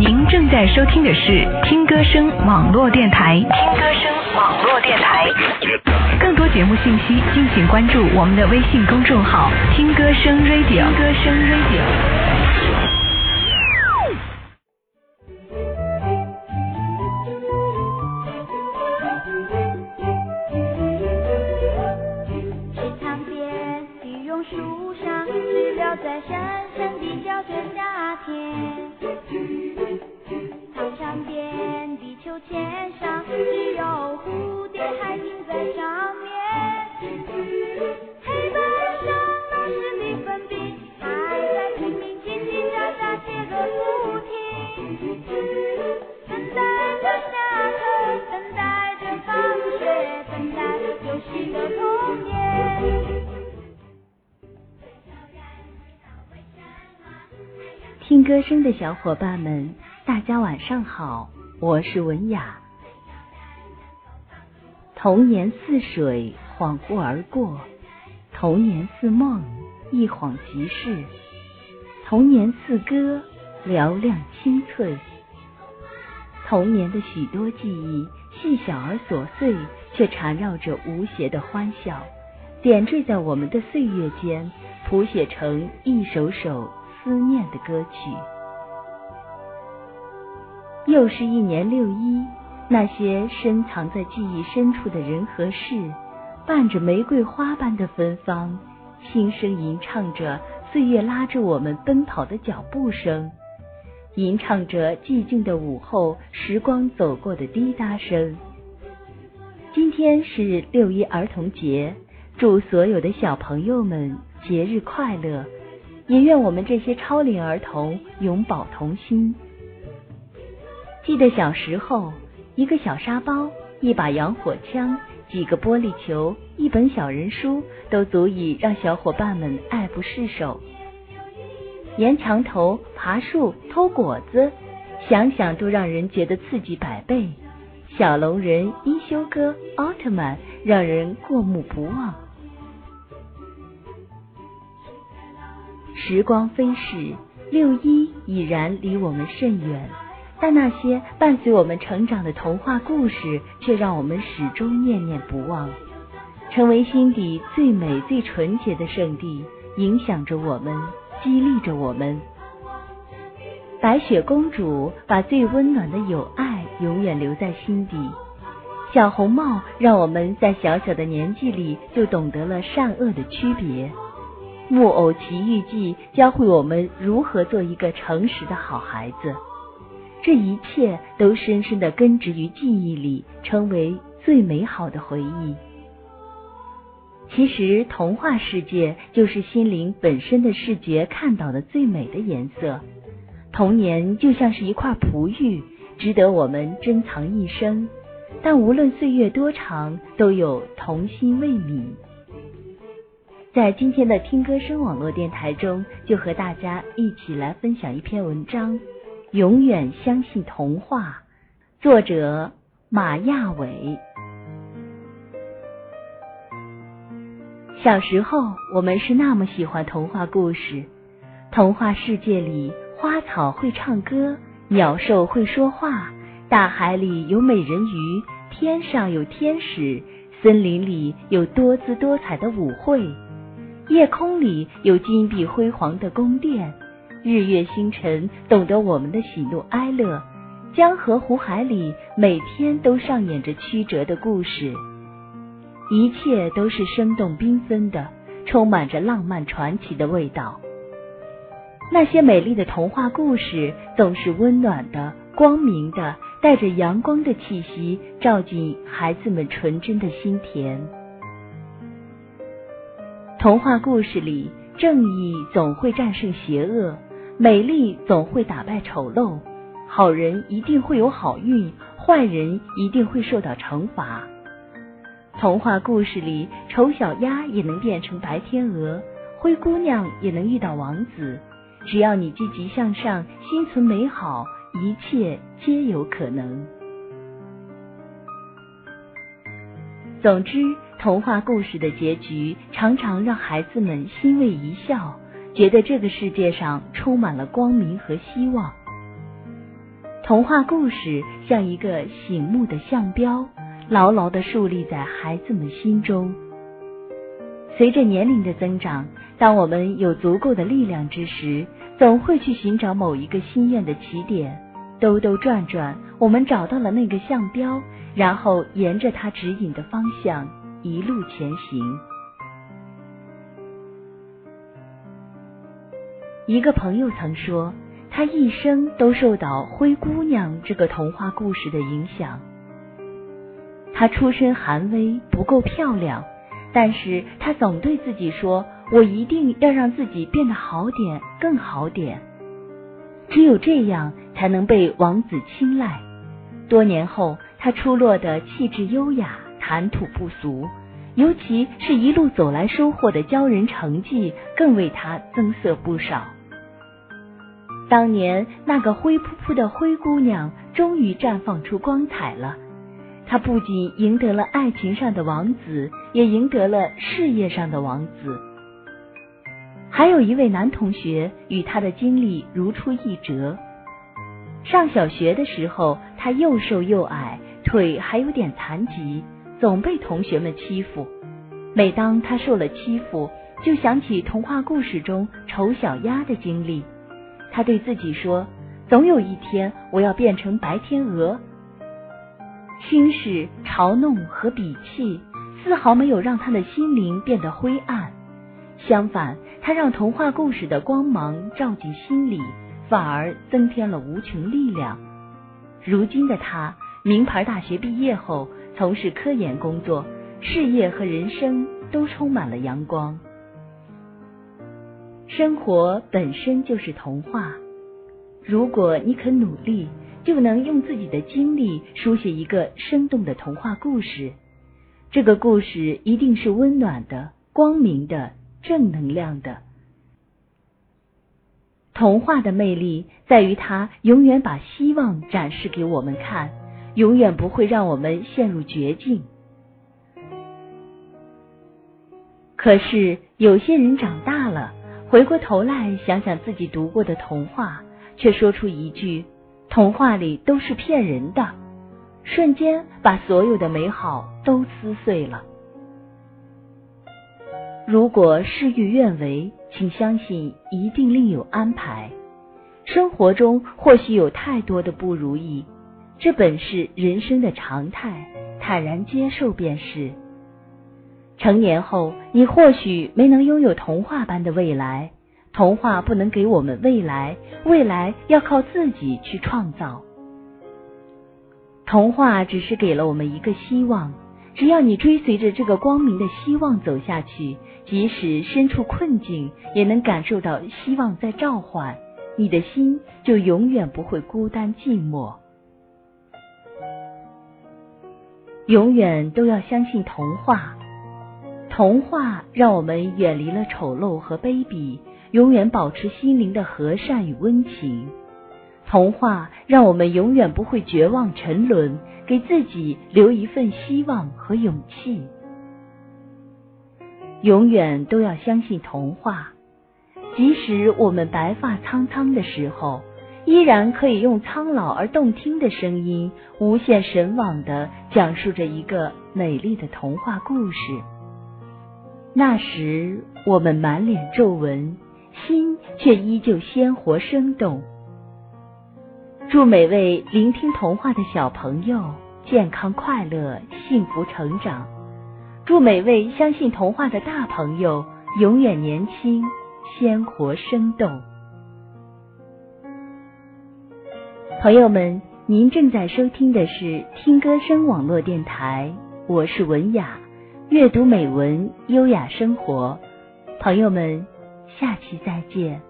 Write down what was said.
您正在收听的是听歌声网络电台。听歌声网络电台。更多节目信息，敬请关注我们的微信公众号“听歌声 Radio”。听歌声 Radio。池塘边的榕树上，知了在深深地叫着夏天。操场边的秋千上，只有蝴蝶还停在上面。黑板上老师的粉笔还在拼命叽叽喳喳写个不停。等待着下课，等待着放学，等待游戏的童年。听歌声的小伙伴们，大家晚上好，我是文雅。童年似水，恍惚而过；童年似梦，一晃即逝；童年似歌，嘹亮清脆。童年的许多记忆，细小而琐碎，却缠绕着无邪的欢笑，点缀在我们的岁月间，谱写成一首首思念的歌曲。又是一年六一，那些深藏在记忆深处的人和事，伴着玫瑰花般的芬芳，轻声吟唱着岁月拉着我们奔跑的脚步声，吟唱着寂静的午后时光走过的滴答声。今天是六一儿童节，祝所有的小朋友们节日快乐，也愿我们这些超龄儿童永葆童心。记得小时候，一个小沙包、一把洋火枪、几个玻璃球、一本小人书，都足以让小伙伴们爱不释手。沿墙头、爬树、偷果子，想想都让人觉得刺激百倍。小龙人、一休哥、奥特曼，让人过目不忘。时光飞逝，六一已然离我们甚远。但那些伴随我们成长的童话故事，却让我们始终念念不忘，成为心底最美、最纯洁的圣地，影响着我们，激励着我们。白雪公主把最温暖的友爱永远留在心底，小红帽让我们在小小的年纪里就懂得了善恶的区别，木偶奇遇记教会我们如何做一个诚实的好孩子。这一切都深深的根植于记忆里，成为最美好的回忆。其实，童话世界就是心灵本身的视觉看到的最美的颜色。童年就像是一块璞玉，值得我们珍藏一生。但无论岁月多长，都有童心未泯。在今天的听歌声网络电台中，就和大家一起来分享一篇文章。永远相信童话，作者马亚伟。小时候，我们是那么喜欢童话故事。童话世界里，花草会唱歌，鸟兽会说话，大海里有美人鱼，天上有天使，森林里有多姿多彩的舞会，夜空里有金碧辉煌的宫殿。日月星辰懂得我们的喜怒哀乐，江河湖海里每天都上演着曲折的故事，一切都是生动缤纷的，充满着浪漫传奇的味道。那些美丽的童话故事总是温暖的、光明的，带着阳光的气息，照进孩子们纯真的心田。童话故事里，正义总会战胜邪恶。美丽总会打败丑陋，好人一定会有好运，坏人一定会受到惩罚。童话故事里，丑小鸭也能变成白天鹅，灰姑娘也能遇到王子。只要你积极向上，心存美好，一切皆有可能。总之，童话故事的结局常常让孩子们欣慰一笑。觉得这个世界上充满了光明和希望。童话故事像一个醒目的象标，牢牢地树立在孩子们心中。随着年龄的增长，当我们有足够的力量之时，总会去寻找某一个心愿的起点。兜兜转转，我们找到了那个象标，然后沿着它指引的方向一路前行。一个朋友曾说，他一生都受到《灰姑娘》这个童话故事的影响。她出身寒微，不够漂亮。但是他总对自己说：“我一定要让自己变得好点，更好点。只有这样，才能被王子青睐。”多年后，他出落的气质优雅，谈吐不俗，尤其是一路走来收获的骄人成绩，更为他增色不少。当年那个灰扑扑的灰姑娘，终于绽放出光彩了。她不仅赢得了爱情上的王子，也赢得了事业上的王子。还有一位男同学与他的经历如出一辙。上小学的时候，他又瘦又矮，腿还有点残疾，总被同学们欺负。每当他受了欺负，就想起童话故事中丑小鸭的经历。他对自己说：“总有一天，我要变成白天鹅。”轻视、嘲弄和鄙弃，丝毫没有让他的心灵变得灰暗。相反，他让童话故事的光芒照进心里，反而增添了无穷力量。如今的他，名牌大学毕业后，从事科研工作，事业和人生都充满了阳光。生活本身就是童话，如果你肯努力。就能用自己的经历书写一个生动的童话故事。这个故事一定是温暖的、光明的、正能量的。童话的魅力在于它永远把希望展示给我们看，永远不会让我们陷入绝境。可是有些人长大了，回过头来想想自己读过的童话，却说出一句。童话里都是骗人的，瞬间把所有的美好都撕碎了。如果事与愿违，请相信一定另有安排。生活中或许有太多的不如意，这本是人生的常态，坦然接受便是。成年后，你或许没能拥有童话般的未来。童话不能给我们未来，未来要靠自己去创造。童话只是给了我们一个希望，只要你追随着这个光明的希望走下去，即使身处困境，也能感受到希望在召唤，你的心就永远不会孤单寂寞。永远都要相信童话，童话让我们远离了丑陋和卑鄙。永远保持心灵的和善与温情。童话让我们永远不会绝望沉沦，给自己留一份希望和勇气。永远都要相信童话，即使我们白发苍苍的时候，依然可以用苍老而动听的声音，无限神往的讲述着一个美丽的童话故事。那时，我们满脸皱纹。心却依旧鲜活生动。祝每位聆听童话的小朋友健康快乐、幸福成长；祝每位相信童话的大朋友永远年轻、鲜活生动。朋友们，您正在收听的是听歌声网络电台，我是文雅，阅读美文，优雅生活。朋友们。下期再见。